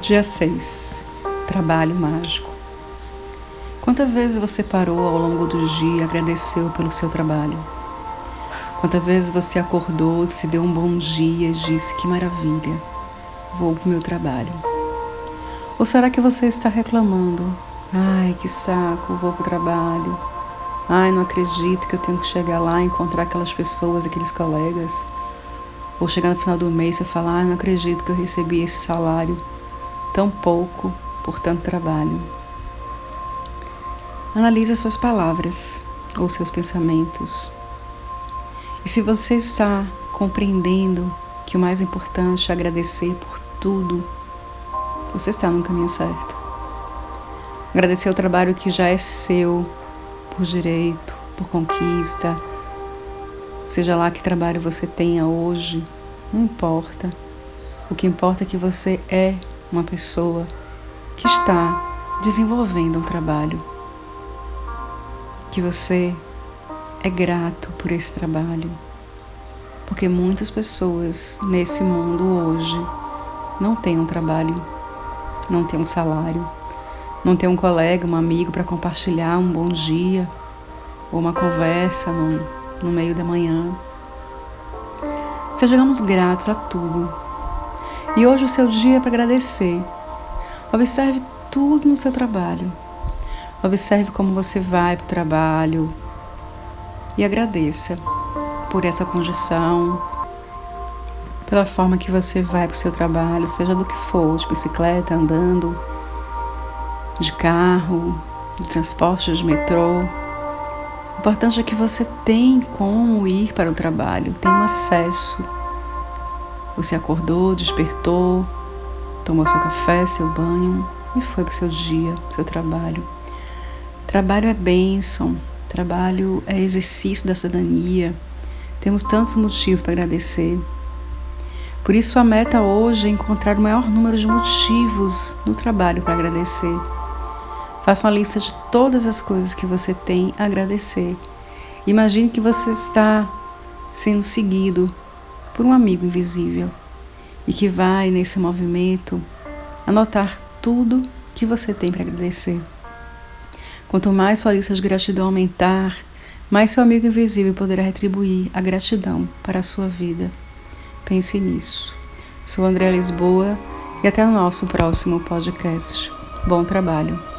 Dia 6 Trabalho Mágico. Quantas vezes você parou ao longo do dia e agradeceu pelo seu trabalho? Quantas vezes você acordou, se deu um bom dia e disse: Que maravilha, vou para o meu trabalho? Ou será que você está reclamando? Ai, que saco, vou para o trabalho. Ai, não acredito que eu tenho que chegar lá e encontrar aquelas pessoas, aqueles colegas. Ou chegar no final do mês e falar: Ai, não acredito que eu recebi esse salário tão pouco por tanto trabalho. Analise as suas palavras ou seus pensamentos. E se você está compreendendo que o mais importante é agradecer por tudo, você está no caminho certo. Agradecer o trabalho que já é seu, por direito, por conquista, seja lá que trabalho você tenha hoje, não importa. O que importa é que você é uma pessoa que está desenvolvendo um trabalho, que você é grato por esse trabalho, porque muitas pessoas nesse mundo hoje não têm um trabalho, não têm um salário, não tem um colega, um amigo para compartilhar um bom dia ou uma conversa no, no meio da manhã. Sejamos gratos a tudo e hoje o seu dia é para agradecer. Observe tudo no seu trabalho. Observe como você vai para o trabalho e agradeça por essa condição, pela forma que você vai para o seu trabalho, seja do que for, de bicicleta, andando, de carro, de transporte, de metrô. O importante é que você tem como ir para o trabalho, tem um acesso você acordou, despertou, tomou seu café, seu banho e foi para o seu dia, seu trabalho. Trabalho é bênção, trabalho é exercício da cidadania. Temos tantos motivos para agradecer. Por isso, a meta hoje é encontrar o maior número de motivos no trabalho para agradecer. Faça uma lista de todas as coisas que você tem a agradecer. Imagine que você está sendo seguido por um amigo invisível e que vai nesse movimento anotar tudo que você tem para agradecer. Quanto mais sua lista de gratidão aumentar, mais seu amigo invisível poderá retribuir a gratidão para a sua vida. Pense nisso. Sou André Lisboa e até o nosso próximo podcast. Bom trabalho!